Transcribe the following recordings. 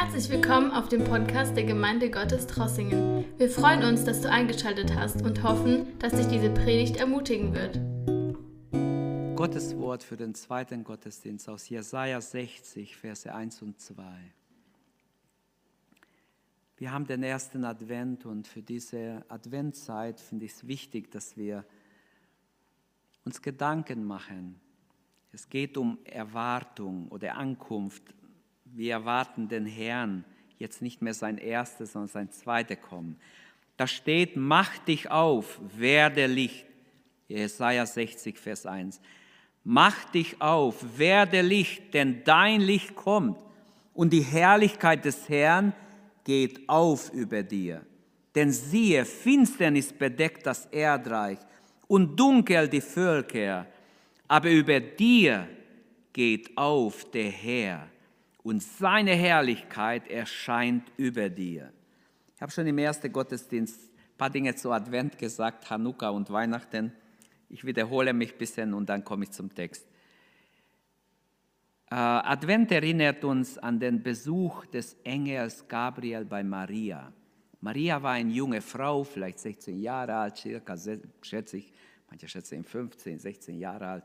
Herzlich willkommen auf dem Podcast der Gemeinde Gottes Trossingen. Wir freuen uns, dass du eingeschaltet hast und hoffen, dass dich diese Predigt ermutigen wird. Gottes Wort für den zweiten Gottesdienst aus Jesaja 60, Verse 1 und 2. Wir haben den ersten Advent und für diese Adventzeit finde ich es wichtig, dass wir uns Gedanken machen. Es geht um Erwartung oder Ankunft wir erwarten den Herrn jetzt nicht mehr sein erstes, sondern sein zweites Kommen. Da steht, mach dich auf, werde Licht. Jesaja 60, Vers 1. Mach dich auf, werde Licht, denn dein Licht kommt und die Herrlichkeit des Herrn geht auf über dir. Denn siehe, Finsternis bedeckt das Erdreich und dunkel die Völker, aber über dir geht auf der Herr und seine Herrlichkeit erscheint über dir. Ich habe schon im ersten Gottesdienst ein paar Dinge zu Advent gesagt, Hanukkah und Weihnachten. Ich wiederhole mich ein bisschen und dann komme ich zum Text. Äh, Advent erinnert uns an den Besuch des Engels Gabriel bei Maria. Maria war eine junge Frau, vielleicht 16 Jahre alt, circa, schätze ich, manche schätzen 15, 16 Jahre alt.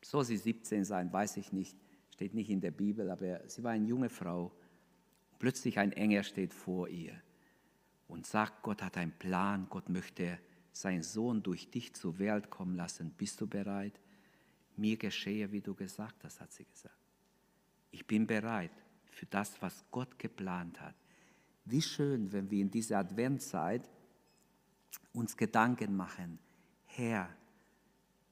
Soll sie 17 sein, weiß ich nicht steht nicht in der Bibel, aber sie war eine junge Frau. Plötzlich ein Engel steht vor ihr und sagt, Gott hat einen Plan, Gott möchte seinen Sohn durch dich zur Welt kommen lassen. Bist du bereit? Mir geschehe, wie du gesagt hast, hat sie gesagt. Ich bin bereit für das, was Gott geplant hat. Wie schön, wenn wir in dieser Adventzeit uns Gedanken machen. Herr,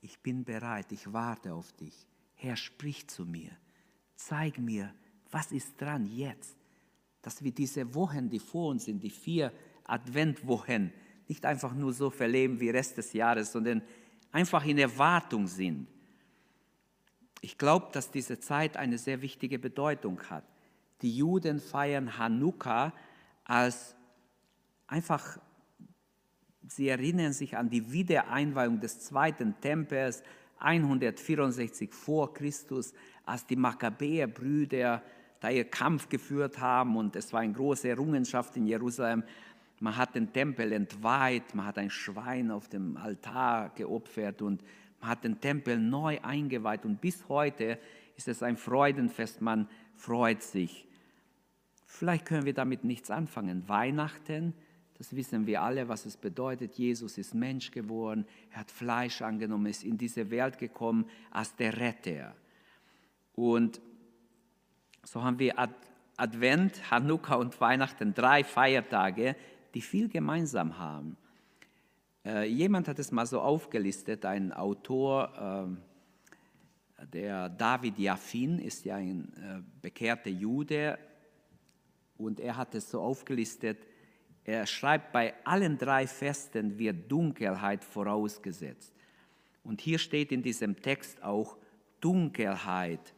ich bin bereit, ich warte auf dich. Herr, sprich zu mir zeig mir, was ist dran jetzt, dass wir diese Wochen, die vor uns sind, die vier Adventwochen, nicht einfach nur so verleben wie Rest des Jahres, sondern einfach in Erwartung sind. Ich glaube, dass diese Zeit eine sehr wichtige Bedeutung hat. Die Juden feiern Hanukkah als einfach, sie erinnern sich an die Wiedereinweihung des zweiten Tempels 164 vor Christus, als die Makkabäerbrüder da ihr Kampf geführt haben und es war eine große Errungenschaft in Jerusalem. Man hat den Tempel entweiht, man hat ein Schwein auf dem Altar geopfert und man hat den Tempel neu eingeweiht und bis heute ist es ein Freudenfest, man freut sich. Vielleicht können wir damit nichts anfangen. Weihnachten, das wissen wir alle, was es bedeutet. Jesus ist Mensch geworden, er hat Fleisch angenommen, ist in diese Welt gekommen als der Retter. Und so haben wir Advent, Hanukkah und Weihnachten, drei Feiertage, die viel gemeinsam haben. Äh, jemand hat es mal so aufgelistet, ein Autor, äh, der David Jaffin ist ja ein äh, bekehrter Jude und er hat es so aufgelistet, er schreibt, bei allen drei Festen wird Dunkelheit vorausgesetzt. Und hier steht in diesem Text auch Dunkelheit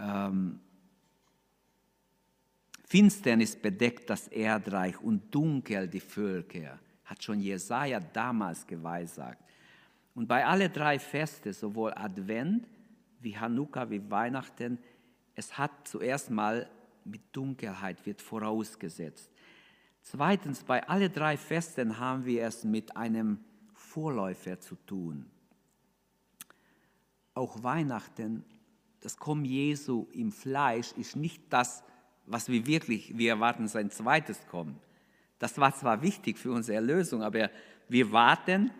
ähm, Finsternis bedeckt das Erdreich und dunkel die Völker, hat schon Jesaja damals geweissagt. Und bei alle drei Feste, sowohl Advent wie Hanukkah wie Weihnachten, es hat zuerst mal mit Dunkelheit wird vorausgesetzt. Zweitens, bei alle drei Festen haben wir es mit einem Vorläufer zu tun. Auch Weihnachten das Kommen Jesu im Fleisch ist nicht das, was wir wirklich, wir erwarten sein zweites Kommen. Das war zwar wichtig für unsere Erlösung, aber wir warten,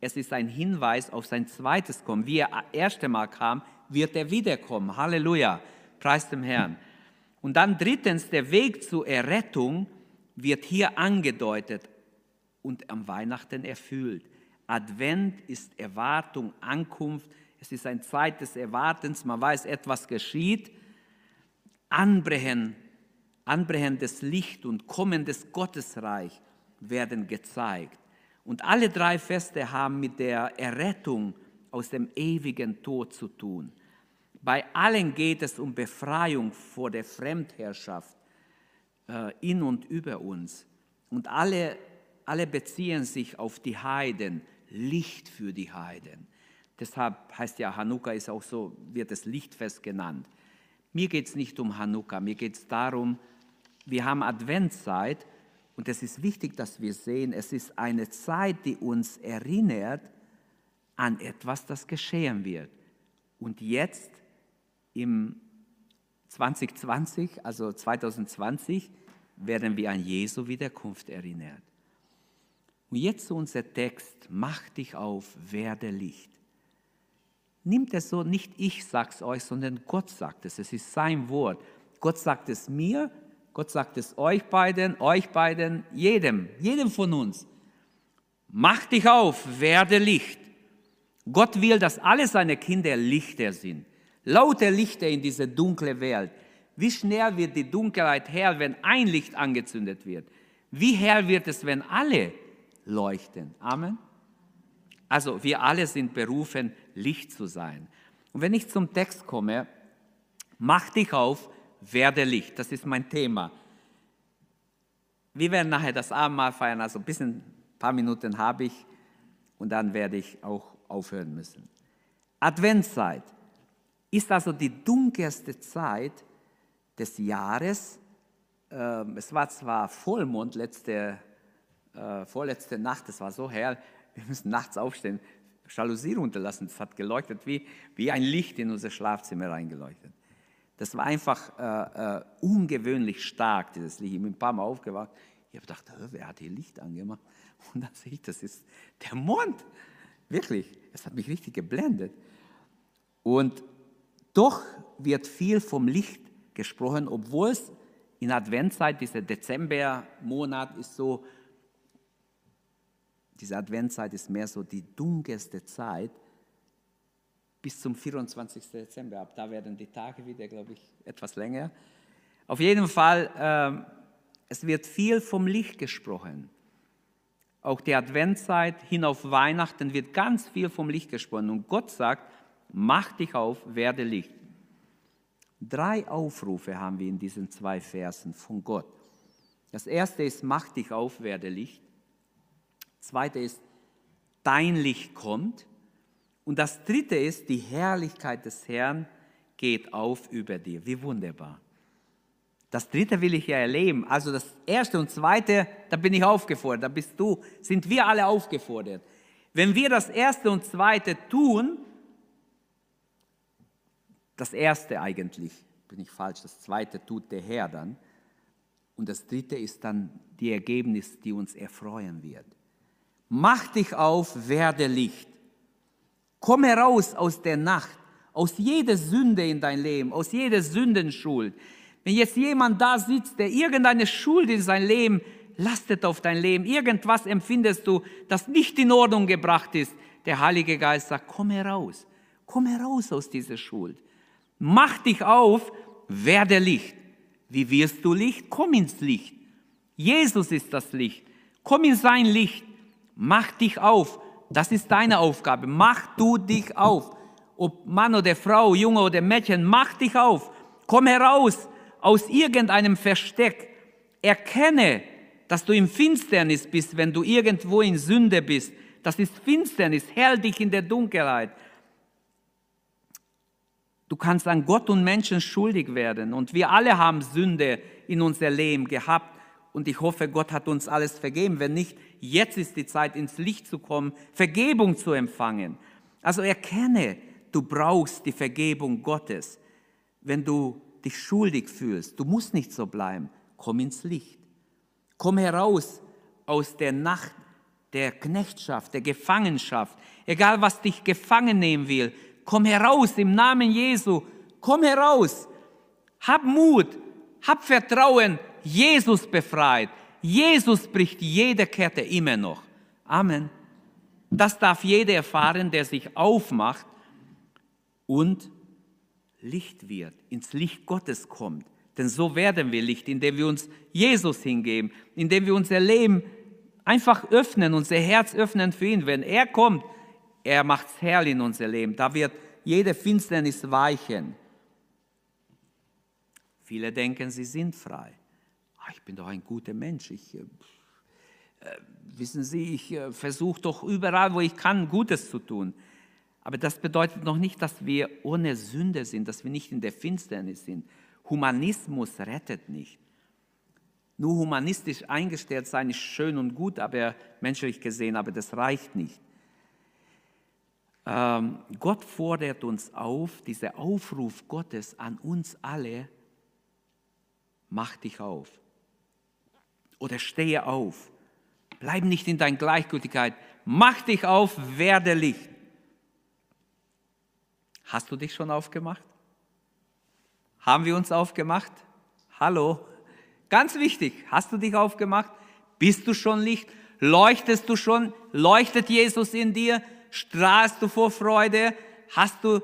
es ist ein Hinweis auf sein zweites Kommen. Wie er das erste Mal kam, wird er wiederkommen. Halleluja, preis dem Herrn. Und dann drittens, der Weg zur Errettung wird hier angedeutet und am Weihnachten erfüllt. Advent ist Erwartung, Ankunft, es ist ein Zeit des Erwartens, man weiß, etwas geschieht. Anbrechen, anbrechendes Licht und kommendes Gottesreich werden gezeigt. Und alle drei Feste haben mit der Errettung aus dem ewigen Tod zu tun. Bei allen geht es um Befreiung vor der Fremdherrschaft äh, in und über uns. Und alle, alle beziehen sich auf die Heiden, Licht für die Heiden. Deshalb heißt ja Hanukkah ist auch so, wird es Lichtfest genannt. Mir geht es nicht um Hanukkah, mir geht es darum, wir haben Adventszeit und es ist wichtig, dass wir sehen, es ist eine Zeit, die uns erinnert an etwas, das geschehen wird. Und jetzt im 2020, also 2020, werden wir an Jesu Wiederkunft erinnert. Und jetzt unser Text, mach dich auf, werde Licht. Nimmt es so, nicht ich sag's euch, sondern Gott sagt es. Es ist sein Wort. Gott sagt es mir, Gott sagt es euch beiden, euch beiden, jedem, jedem von uns. Mach dich auf, werde Licht. Gott will, dass alle seine Kinder Lichter sind. Lauter Lichter in diese dunkle Welt. Wie schnell wird die Dunkelheit hell, wenn ein Licht angezündet wird? Wie hell wird es, wenn alle leuchten? Amen. Also wir alle sind berufen, Licht zu sein. Und wenn ich zum Text komme, mach dich auf, werde Licht. Das ist mein Thema. Wir werden nachher das Abendmahl feiern, also ein bisschen, ein paar Minuten habe ich und dann werde ich auch aufhören müssen. Adventszeit ist also die dunkelste Zeit des Jahres. Ähm, es war zwar Vollmond letzte, äh, vorletzte Nacht, es war so hell, wir müssen nachts aufstehen, Jalousie runterlassen, es hat geleuchtet wie, wie ein Licht in unser Schlafzimmer reingeleuchtet. Das war einfach äh, äh, ungewöhnlich stark, dieses Licht. Ich bin ein paar Mal aufgewacht. Ich habe gedacht, wer hat hier Licht angemacht? Und dann sehe ich, das ist der Mond. Wirklich, es hat mich richtig geblendet. Und doch wird viel vom Licht gesprochen, obwohl es in Adventszeit, dieser Dezembermonat ist so, diese Adventszeit ist mehr so die dunkelste Zeit bis zum 24. Dezember. Ab da werden die Tage wieder, glaube ich, etwas länger. Auf jeden Fall, äh, es wird viel vom Licht gesprochen. Auch die Adventszeit hin auf Weihnachten wird ganz viel vom Licht gesprochen. Und Gott sagt, mach dich auf, werde Licht. Drei Aufrufe haben wir in diesen zwei Versen von Gott. Das erste ist, mach dich auf, werde Licht. Zweite ist, dein Licht kommt. Und das dritte ist, die Herrlichkeit des Herrn geht auf über dir. Wie wunderbar. Das dritte will ich ja erleben. Also das erste und zweite, da bin ich aufgefordert, da bist du, sind wir alle aufgefordert. Wenn wir das erste und zweite tun, das erste eigentlich, bin ich falsch, das zweite tut der Herr dann. Und das dritte ist dann die Ergebnis, die uns erfreuen wird. Mach dich auf, werde Licht. Komm heraus aus der Nacht, aus jeder Sünde in dein Leben, aus jeder Sündenschuld. Wenn jetzt jemand da sitzt, der irgendeine Schuld in sein Leben lastet auf dein Leben, irgendwas empfindest du, das nicht in Ordnung gebracht ist, der Heilige Geist sagt, komm heraus, komm heraus aus dieser Schuld. Mach dich auf, werde Licht. Wie wirst du Licht? Komm ins Licht. Jesus ist das Licht. Komm in sein Licht. Mach dich auf. Das ist deine Aufgabe. Mach du dich auf. Ob Mann oder Frau, Junge oder Mädchen, mach dich auf. Komm heraus aus irgendeinem Versteck. Erkenne, dass du im Finsternis bist, wenn du irgendwo in Sünde bist. Das ist Finsternis. Hell dich in der Dunkelheit. Du kannst an Gott und Menschen schuldig werden. Und wir alle haben Sünde in unser Leben gehabt. Und ich hoffe, Gott hat uns alles vergeben. Wenn nicht, jetzt ist die Zeit, ins Licht zu kommen, Vergebung zu empfangen. Also erkenne, du brauchst die Vergebung Gottes. Wenn du dich schuldig fühlst, du musst nicht so bleiben, komm ins Licht. Komm heraus aus der Nacht der Knechtschaft, der Gefangenschaft. Egal, was dich gefangen nehmen will, Komm heraus im Namen Jesu. Komm heraus. Hab Mut. Hab Vertrauen. Jesus befreit. Jesus bricht jede Kette immer noch. Amen. Das darf jeder erfahren, der sich aufmacht und Licht wird, ins Licht Gottes kommt. Denn so werden wir Licht, indem wir uns Jesus hingeben, indem wir unser Leben einfach öffnen, unser Herz öffnen für ihn. Wenn er kommt, er macht's hell in unser Leben. Da wird jede Finsternis weichen. Viele denken, sie sind frei. Ich bin doch ein guter Mensch. Ich, äh, äh wissen Sie, ich äh, versuche doch überall, wo ich kann, Gutes zu tun. Aber das bedeutet noch nicht, dass wir ohne Sünde sind, dass wir nicht in der Finsternis sind. Humanismus rettet nicht. Nur humanistisch eingestellt sein ist schön und gut, aber menschlich gesehen, aber das reicht nicht. Ähm, Gott fordert uns auf, dieser Aufruf Gottes an uns alle, mach dich auf oder stehe auf. Bleib nicht in deiner Gleichgültigkeit. Mach dich auf, werde Licht. Hast du dich schon aufgemacht? Haben wir uns aufgemacht? Hallo? Ganz wichtig, hast du dich aufgemacht? Bist du schon Licht? Leuchtest du schon? Leuchtet Jesus in dir? Strahlst du vor Freude? Hast du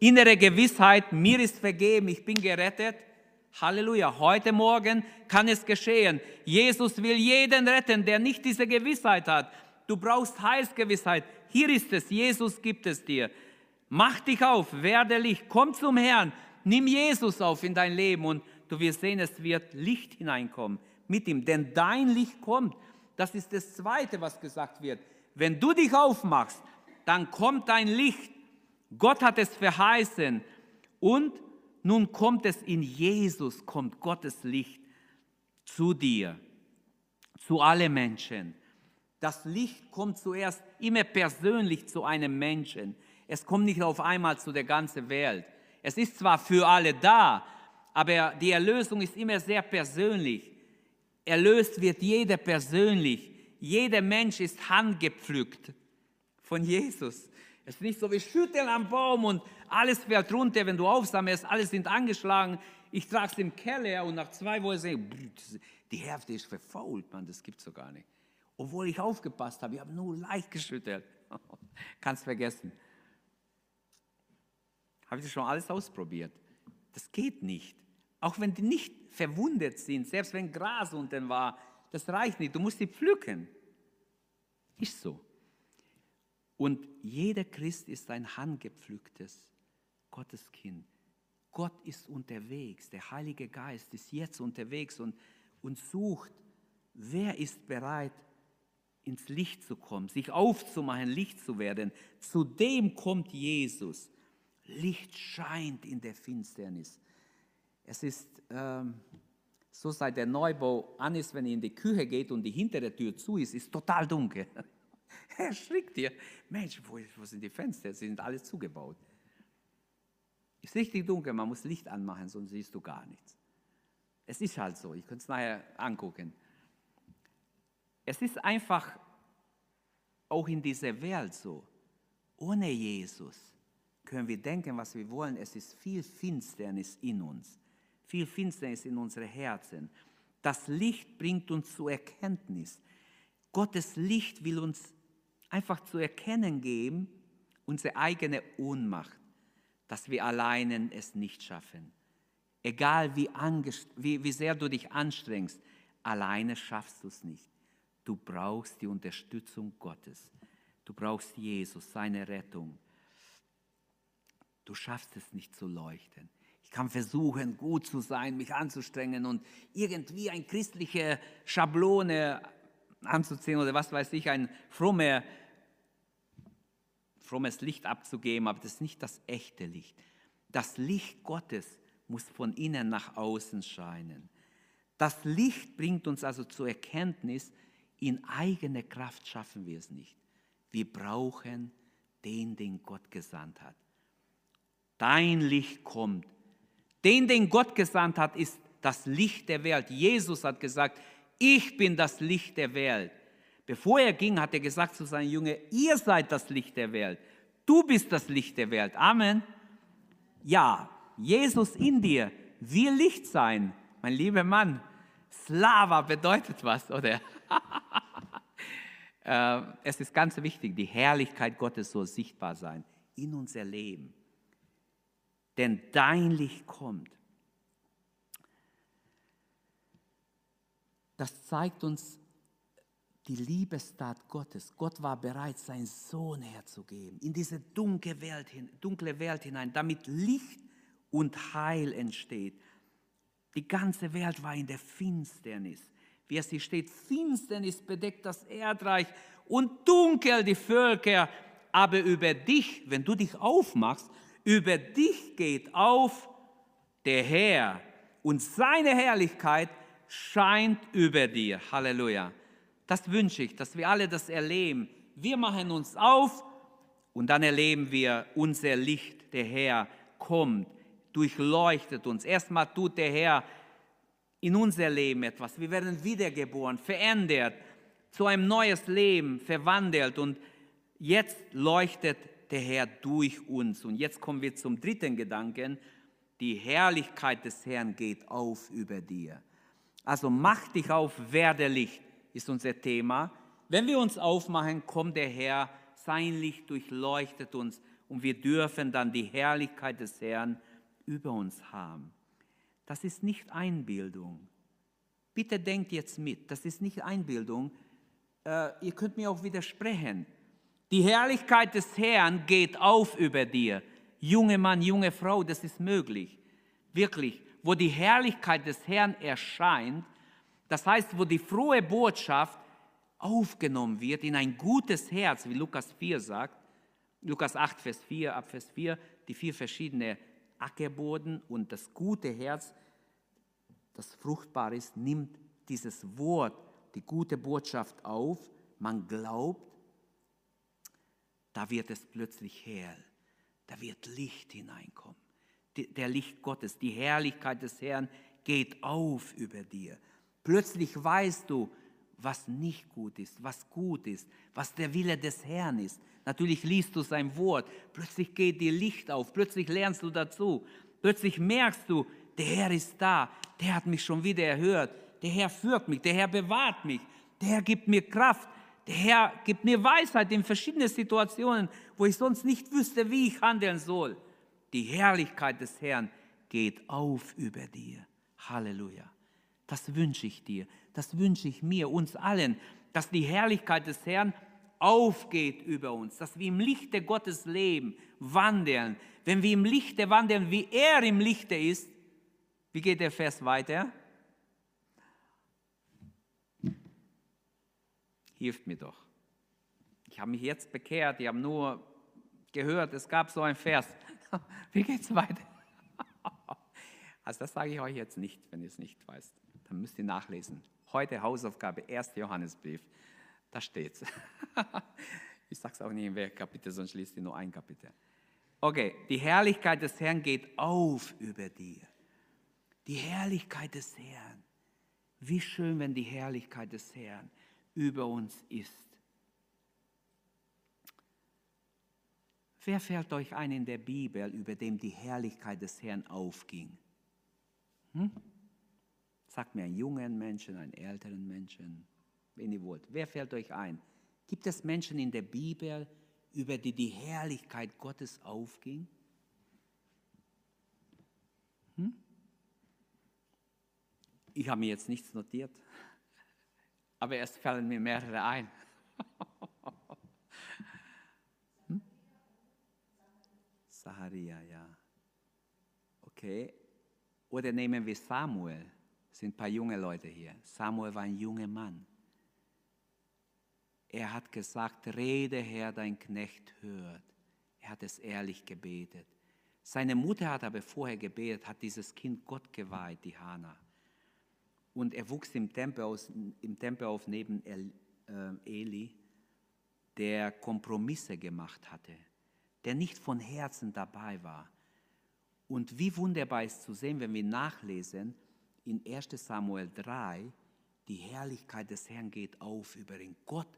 innere Gewissheit, mir ist vergeben, ich bin gerettet? Halleluja, heute Morgen kann es geschehen. Jesus will jeden retten, der nicht diese Gewissheit hat. Du brauchst Heilsgewissheit. Hier ist es, Jesus gibt es dir. Mach dich auf, werde Licht, komm zum Herrn, nimm Jesus auf in dein Leben und du wirst sehen, es wird Licht hineinkommen mit ihm, denn dein Licht kommt. Das ist das Zweite, was gesagt wird. Wenn du dich aufmachst, dann kommt dein Licht. Gott hat es verheißen und nun kommt es in Jesus, kommt Gottes Licht zu dir, zu allen Menschen. Das Licht kommt zuerst immer persönlich zu einem Menschen. Es kommt nicht auf einmal zu der ganzen Welt. Es ist zwar für alle da, aber die Erlösung ist immer sehr persönlich. Erlöst wird jeder persönlich. Jeder Mensch ist handgepflückt von Jesus. Es ist nicht so, wie schütteln am Baum und alles fällt runter, wenn du aufsammelst, alles sind angeschlagen. Ich trage es im Keller und nach zwei Wochen sehe ich, die Hälfte ist verfault, man, das gibt es so gar nicht. Obwohl ich aufgepasst habe, ich habe nur leicht geschüttelt. Kannst vergessen. Habe ich schon alles ausprobiert. Das geht nicht. Auch wenn die nicht verwundet sind, selbst wenn Gras unten war, das reicht nicht. Du musst die pflücken. Ist so. Und jeder Christ ist ein handgepflücktes Gotteskind. Gott ist unterwegs, der Heilige Geist ist jetzt unterwegs und, und sucht, wer ist bereit, ins Licht zu kommen, sich aufzumachen, Licht zu werden. Zu dem kommt Jesus. Licht scheint in der Finsternis. Es ist ähm, so, seit der Neubau an ist, wenn ihr in die Küche geht und die hintere Tür zu ist, ist total dunkel. Er schreckt dir. Mensch, wo, wo sind die Fenster? Sie sind alle zugebaut. Ist richtig dunkel, man muss Licht anmachen, sonst siehst du gar nichts. Es ist halt so, ich könnte es nachher angucken. Es ist einfach auch in dieser Welt so. Ohne Jesus können wir denken, was wir wollen. Es ist viel Finsternis in uns, viel Finsternis in unsere Herzen. Das Licht bringt uns zur Erkenntnis. Gottes Licht will uns einfach zu erkennen geben, unsere eigene Ohnmacht, dass wir alleine es nicht schaffen. Egal wie, wie, wie sehr du dich anstrengst, alleine schaffst du es nicht. Du brauchst die Unterstützung Gottes. Du brauchst Jesus, seine Rettung. Du schaffst es nicht zu leuchten. Ich kann versuchen, gut zu sein, mich anzustrengen und irgendwie eine christliche Schablone anzuziehen oder was weiß ich, ein frommer frommes Licht abzugeben, aber das ist nicht das echte Licht. Das Licht Gottes muss von innen nach außen scheinen. Das Licht bringt uns also zur Erkenntnis, in eigene Kraft schaffen wir es nicht. Wir brauchen den, den Gott gesandt hat. Dein Licht kommt. Den, den Gott gesandt hat, ist das Licht der Welt. Jesus hat gesagt, ich bin das Licht der Welt. Bevor er ging, hat er gesagt zu seinen Jüngern, ihr seid das Licht der Welt. Du bist das Licht der Welt. Amen. Ja, Jesus in dir will Licht sein. Mein lieber Mann, Slava bedeutet was, oder? Äh, es ist ganz wichtig, die Herrlichkeit Gottes soll sichtbar sein in unser Leben. Denn dein Licht kommt. Das zeigt uns die Liebestat Gottes. Gott war bereit, seinen Sohn herzugeben, in diese dunkle Welt, dunkle Welt hinein, damit Licht und Heil entsteht. Die ganze Welt war in der Finsternis. Wie es hier steht, Finsternis bedeckt das Erdreich und dunkel die Völker aber über dich, wenn du dich aufmachst, über dich geht auf der Herr und seine Herrlichkeit scheint über dir. Halleluja. Das wünsche ich, dass wir alle das erleben. Wir machen uns auf und dann erleben wir unser Licht. Der Herr kommt, durchleuchtet uns. Erstmal tut der Herr in unser Leben etwas. Wir werden wiedergeboren, verändert, zu einem neues Leben verwandelt und jetzt leuchtet der Herr durch uns. Und jetzt kommen wir zum dritten Gedanken. Die Herrlichkeit des Herrn geht auf über dir. Also mach dich auf, werde Licht, ist unser Thema. Wenn wir uns aufmachen, kommt der Herr, sein Licht durchleuchtet uns und wir dürfen dann die Herrlichkeit des Herrn über uns haben. Das ist nicht Einbildung. Bitte denkt jetzt mit, das ist nicht Einbildung. Äh, ihr könnt mir auch widersprechen. Die Herrlichkeit des Herrn geht auf über dir. Junge Mann, junge Frau, das ist möglich. Wirklich, wo die Herrlichkeit des Herrn erscheint, das heißt, wo die frohe Botschaft aufgenommen wird in ein gutes Herz, wie Lukas 4 sagt, Lukas 8, Vers 4, ab Vers 4, die vier verschiedenen Ackerboden und das gute Herz, das fruchtbar ist, nimmt dieses Wort, die gute Botschaft auf, man glaubt, da wird es plötzlich hell, da wird Licht hineinkommen. Der Licht Gottes, die Herrlichkeit des Herrn geht auf über dir. Plötzlich weißt du, was nicht gut ist, was gut ist, was der Wille des Herrn ist. Natürlich liest du sein Wort, plötzlich geht dir Licht auf, plötzlich lernst du dazu, plötzlich merkst du, der Herr ist da, der hat mich schon wieder erhört, der Herr führt mich, der Herr bewahrt mich, der Herr gibt mir Kraft, der Herr gibt mir Weisheit in verschiedenen Situationen, wo ich sonst nicht wüsste, wie ich handeln soll. Die Herrlichkeit des Herrn geht auf über dir. Halleluja. Das wünsche ich dir, das wünsche ich mir, uns allen, dass die Herrlichkeit des Herrn aufgeht über uns, dass wir im Lichte Gottes leben, wandeln. Wenn wir im Lichte wandeln, wie er im Lichte ist, wie geht der Vers weiter? hilft mir doch. Ich habe mich jetzt bekehrt, ich habe nur gehört, es gab so ein Vers. Wie geht es weiter? Also das sage ich euch jetzt nicht, wenn ihr es nicht weißt. Dann müsst ihr nachlesen. Heute Hausaufgabe, 1. Johannesbrief. Da steht es. Ich sage es auch nicht in welchem Kapitel, sonst liest ihr nur ein Kapitel. Okay, die Herrlichkeit des Herrn geht auf über dir. Die Herrlichkeit des Herrn. Wie schön, wenn die Herrlichkeit des Herrn über uns ist. Wer fällt euch ein in der Bibel, über dem die Herrlichkeit des Herrn aufging? Hm? Sagt mir einen jungen Menschen, einen älteren Menschen, wenn ihr wollt. Wer fällt euch ein? Gibt es Menschen in der Bibel, über die die Herrlichkeit Gottes aufging? Hm? Ich habe mir jetzt nichts notiert aber es fallen mir mehrere ein. hm? Saharia, ja. Okay. Oder nehmen wir Samuel. Sind ein paar junge Leute hier. Samuel war ein junger Mann. Er hat gesagt, rede Herr, dein Knecht hört. Er hat es ehrlich gebetet. Seine Mutter hat aber vorher gebetet, hat dieses Kind Gott geweiht, die Hannah. Und er wuchs im Tempel, aus, im Tempel auf neben El, äh, Eli, der Kompromisse gemacht hatte, der nicht von Herzen dabei war. Und wie wunderbar ist zu sehen, wenn wir nachlesen, in 1 Samuel 3, die Herrlichkeit des Herrn geht auf über ihn. Gott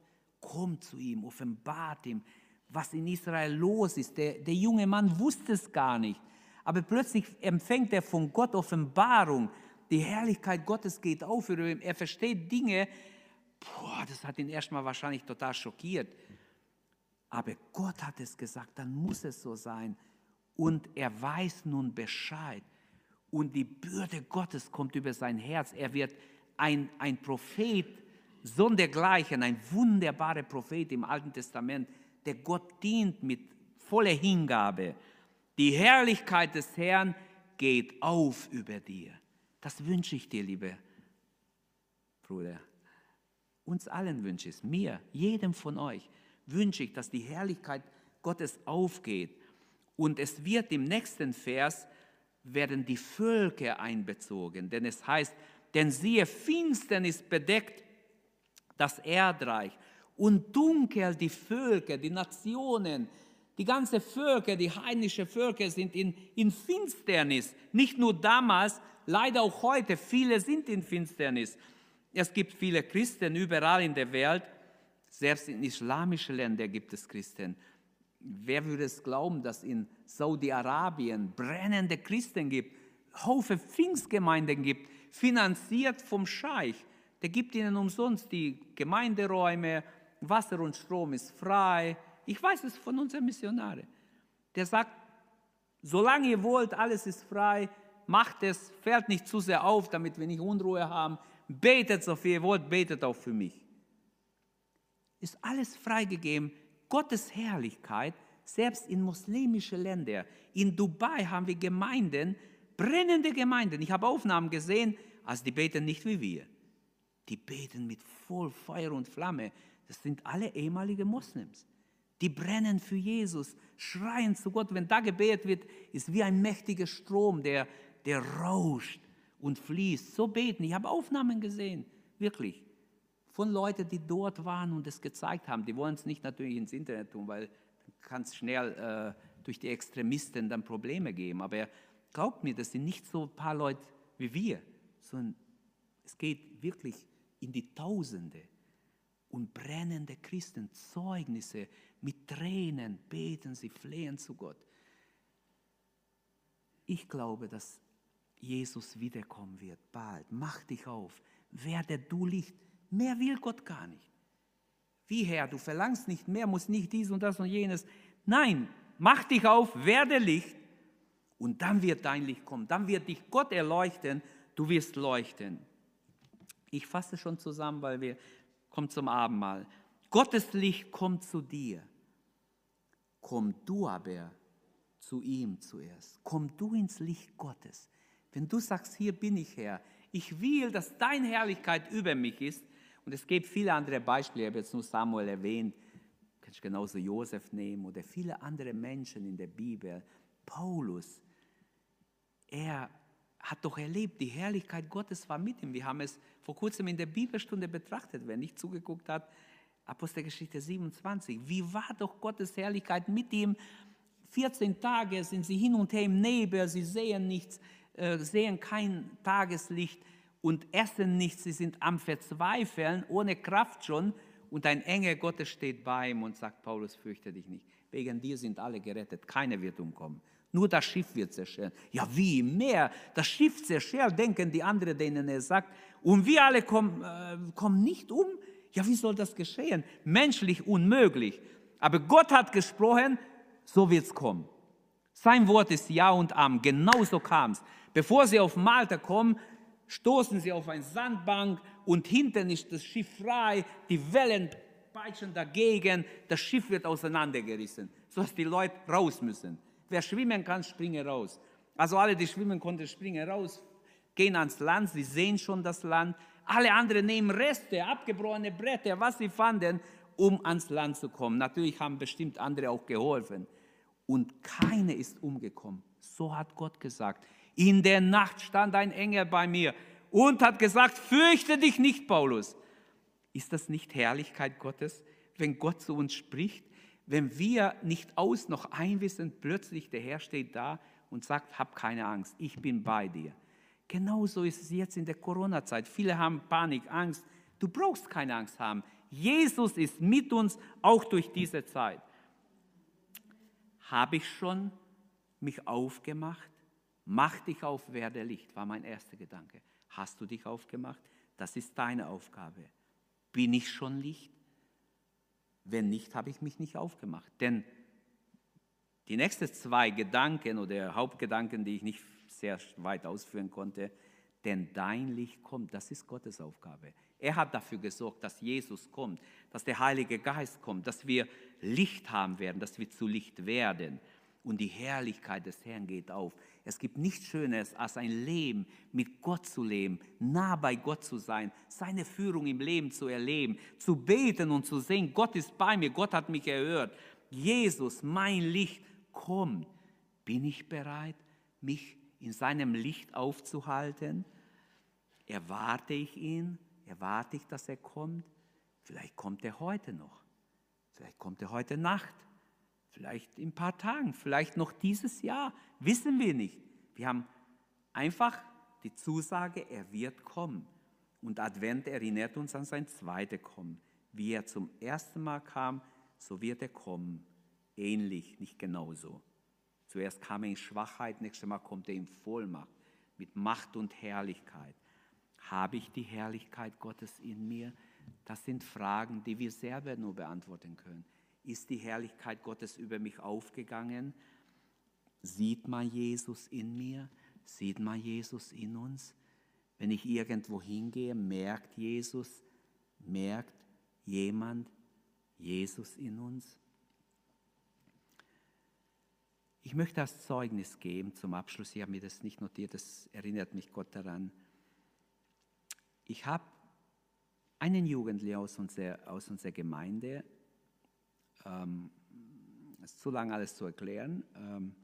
kommt zu ihm, offenbart ihm, was in Israel los ist. Der, der junge Mann wusste es gar nicht. Aber plötzlich empfängt er von Gott Offenbarung die Herrlichkeit Gottes geht auf über ihn. Er versteht Dinge, boah, das hat ihn erstmal wahrscheinlich total schockiert. Aber Gott hat es gesagt, dann muss es so sein. Und er weiß nun Bescheid. Und die Bürde Gottes kommt über sein Herz. Er wird ein, ein Prophet, sondergleichen, ein wunderbarer Prophet im Alten Testament, der Gott dient mit voller Hingabe. Die Herrlichkeit des Herrn geht auf über dir. Das wünsche ich dir, liebe Bruder. Uns allen wünsche ich es, mir, jedem von euch wünsche ich, dass die Herrlichkeit Gottes aufgeht. Und es wird im nächsten Vers, werden die Völker einbezogen. Denn es heißt, denn siehe, Finsternis bedeckt das Erdreich und dunkel die Völker, die Nationen, die ganze Völker, die heidnische Völker sind in, in Finsternis. Nicht nur damals, leider auch heute. Viele sind in Finsternis. Es gibt viele Christen überall in der Welt. Selbst in islamischen Ländern gibt es Christen. Wer würde es glauben, dass in Saudi-Arabien brennende Christen gibt, Haufe Pfingstgemeinden gibt, finanziert vom Scheich? Der gibt ihnen umsonst die Gemeinderäume, Wasser und Strom ist frei. Ich weiß es von unseren Missionaren. Der sagt, solange ihr wollt, alles ist frei, macht es, fällt nicht zu sehr auf, damit wir nicht Unruhe haben. Betet so viel ihr wollt, betet auch für mich. Ist alles freigegeben. Gottes Herrlichkeit, selbst in muslimischen Ländern. In Dubai haben wir Gemeinden, brennende Gemeinden. Ich habe Aufnahmen gesehen, also die beten nicht wie wir. Die beten mit voll Feuer und Flamme. Das sind alle ehemalige Moslems. Die brennen für Jesus, schreien zu Gott. Wenn da gebetet wird, ist wie ein mächtiger Strom, der, der rauscht und fließt. So beten. Ich habe Aufnahmen gesehen, wirklich, von Leuten, die dort waren und es gezeigt haben. Die wollen es nicht natürlich ins Internet tun, weil kann es schnell äh, durch die Extremisten dann Probleme geben. Aber glaubt mir, das sind nicht so ein paar Leute wie wir, sondern es geht wirklich in die Tausende und brennende Christen, Zeugnisse, mit Tränen beten sie, flehen zu Gott. Ich glaube, dass Jesus wiederkommen wird, bald. Mach dich auf, werde du Licht. Mehr will Gott gar nicht. Wie Herr, du verlangst nicht mehr, musst nicht dies und das und jenes. Nein, mach dich auf, werde Licht und dann wird dein Licht kommen. Dann wird dich Gott erleuchten, du wirst leuchten. Ich fasse schon zusammen, weil wir kommen zum Abendmahl. Gottes Licht kommt zu dir. Komm du aber zu ihm zuerst. Komm du ins Licht Gottes. Wenn du sagst, hier bin ich Herr, ich will, dass deine Herrlichkeit über mich ist. Und es gibt viele andere Beispiele, ich habe jetzt nur Samuel erwähnt, kannst genauso Josef nehmen oder viele andere Menschen in der Bibel. Paulus, er hat doch erlebt, die Herrlichkeit Gottes war mit ihm. Wir haben es vor kurzem in der Bibelstunde betrachtet. Wer nicht zugeguckt hat, Apostelgeschichte 27. Wie war doch Gottes Herrlichkeit mit ihm? 14 Tage sind sie hin und her im Nebel, sie sehen nichts, äh, sehen kein Tageslicht und essen nichts, sie sind am Verzweifeln, ohne Kraft schon. Und ein Engel Gottes steht bei ihm und sagt, Paulus, fürchte dich nicht. Wegen dir sind alle gerettet, keiner wird umkommen. Nur das Schiff wird zerschellen. Ja, wie im Meer? Das Schiff zerschellt, denken die anderen, denen er sagt. Und wir alle kommen, äh, kommen nicht um. Ja, wie soll das geschehen? Menschlich unmöglich. Aber Gott hat gesprochen, so wird es kommen. Sein Wort ist Ja und Am. Genauso kam es. Bevor sie auf Malta kommen, stoßen sie auf eine Sandbank und hinten ist das Schiff frei. Die Wellen peitschen dagegen. Das Schiff wird auseinandergerissen, sodass die Leute raus müssen. Wer schwimmen kann, springe raus. Also alle, die schwimmen konnten, springen raus, gehen ans Land, sie sehen schon das Land. Alle anderen nehmen Reste, abgebrochene Bretter, was sie fanden, um ans Land zu kommen. Natürlich haben bestimmt andere auch geholfen. Und keine ist umgekommen. So hat Gott gesagt. In der Nacht stand ein Engel bei mir und hat gesagt, fürchte dich nicht, Paulus. Ist das nicht Herrlichkeit Gottes, wenn Gott zu uns spricht? wenn wir nicht aus noch einwissen, plötzlich der Herr steht da und sagt, hab keine Angst, ich bin bei dir. Genauso ist es jetzt in der Corona-Zeit. Viele haben Panik, Angst. Du brauchst keine Angst haben. Jesus ist mit uns auch durch diese Zeit. Habe ich schon mich aufgemacht? Mach dich auf, werde Licht, war mein erster Gedanke. Hast du dich aufgemacht? Das ist deine Aufgabe. Bin ich schon Licht? Wenn nicht, habe ich mich nicht aufgemacht. Denn die nächsten zwei Gedanken oder Hauptgedanken, die ich nicht sehr weit ausführen konnte, denn dein Licht kommt, das ist Gottes Aufgabe. Er hat dafür gesorgt, dass Jesus kommt, dass der Heilige Geist kommt, dass wir Licht haben werden, dass wir zu Licht werden und die Herrlichkeit des Herrn geht auf. Es gibt nichts Schöneres, als ein Leben mit Gott zu leben, nah bei Gott zu sein, seine Führung im Leben zu erleben, zu beten und zu sehen, Gott ist bei mir, Gott hat mich erhört. Jesus, mein Licht, komm. Bin ich bereit, mich in seinem Licht aufzuhalten? Erwarte ich ihn? Erwarte ich, dass er kommt? Vielleicht kommt er heute noch. Vielleicht kommt er heute Nacht. Vielleicht in ein paar Tagen. Vielleicht noch dieses Jahr. Wissen wir nicht. Wir haben einfach die Zusage, er wird kommen. Und Advent erinnert uns an sein zweites Kommen. Wie er zum ersten Mal kam, so wird er kommen. Ähnlich, nicht genauso. Zuerst kam er in Schwachheit, nächstes Mal kommt er in Vollmacht, mit Macht und Herrlichkeit. Habe ich die Herrlichkeit Gottes in mir? Das sind Fragen, die wir selber nur beantworten können. Ist die Herrlichkeit Gottes über mich aufgegangen? Sieht man Jesus in mir? Sieht man Jesus in uns? Wenn ich irgendwo hingehe, merkt Jesus, merkt jemand Jesus in uns? Ich möchte das Zeugnis geben zum Abschluss. Ich habe mir das nicht notiert, das erinnert mich Gott daran. Ich habe einen Jugendlichen aus unserer, aus unserer Gemeinde, ähm, ist zu lang alles zu erklären. Ähm,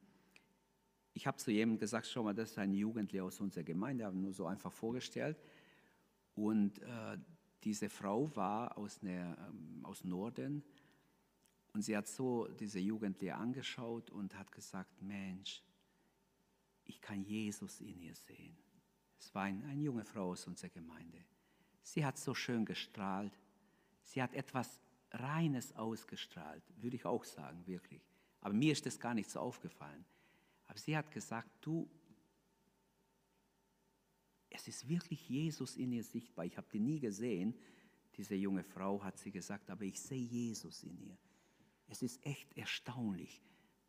ich habe zu jemandem gesagt, schau mal, das ist ein Jugendlicher aus unserer Gemeinde, habe nur so einfach vorgestellt. Und äh, diese Frau war aus, einer, ähm, aus Norden und sie hat so diese Jugendliche angeschaut und hat gesagt, Mensch, ich kann Jesus in ihr sehen. Es war ein, eine junge Frau aus unserer Gemeinde. Sie hat so schön gestrahlt. Sie hat etwas Reines ausgestrahlt, würde ich auch sagen, wirklich. Aber mir ist das gar nicht so aufgefallen. Aber sie hat gesagt, du, es ist wirklich Jesus in ihr sichtbar. Ich habe die nie gesehen. Diese junge Frau hat sie gesagt, aber ich sehe Jesus in ihr. Es ist echt erstaunlich.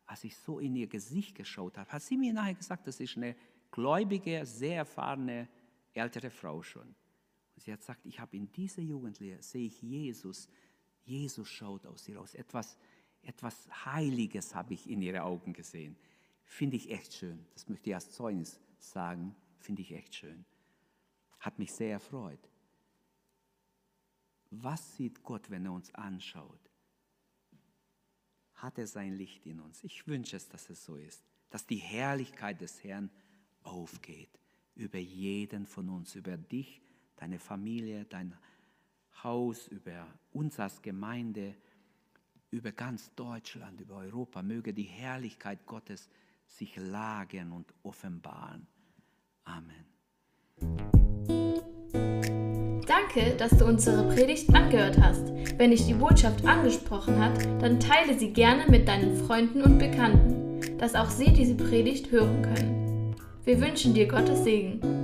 Als ich so in ihr Gesicht geschaut habe, hat sie mir nachher gesagt, das ist eine gläubige, sehr erfahrene ältere Frau schon. Und sie hat gesagt, ich habe in dieser Jugendliche, sehe ich Jesus. Jesus schaut aus ihr aus. Etwas, etwas Heiliges habe ich in ihren Augen gesehen. Finde ich echt schön. Das möchte ich als Zeugnis sagen. Finde ich echt schön. Hat mich sehr erfreut. Was sieht Gott, wenn er uns anschaut? Hat er sein Licht in uns? Ich wünsche es, dass es so ist. Dass die Herrlichkeit des Herrn aufgeht über jeden von uns, über dich, deine Familie, dein Haus, über uns als Gemeinde, über ganz Deutschland, über Europa. Möge die Herrlichkeit Gottes sich lagern und offenbaren. Amen. Danke, dass du unsere Predigt angehört hast. Wenn dich die Botschaft angesprochen hat, dann teile sie gerne mit deinen Freunden und Bekannten, dass auch sie diese Predigt hören können. Wir wünschen dir Gottes Segen.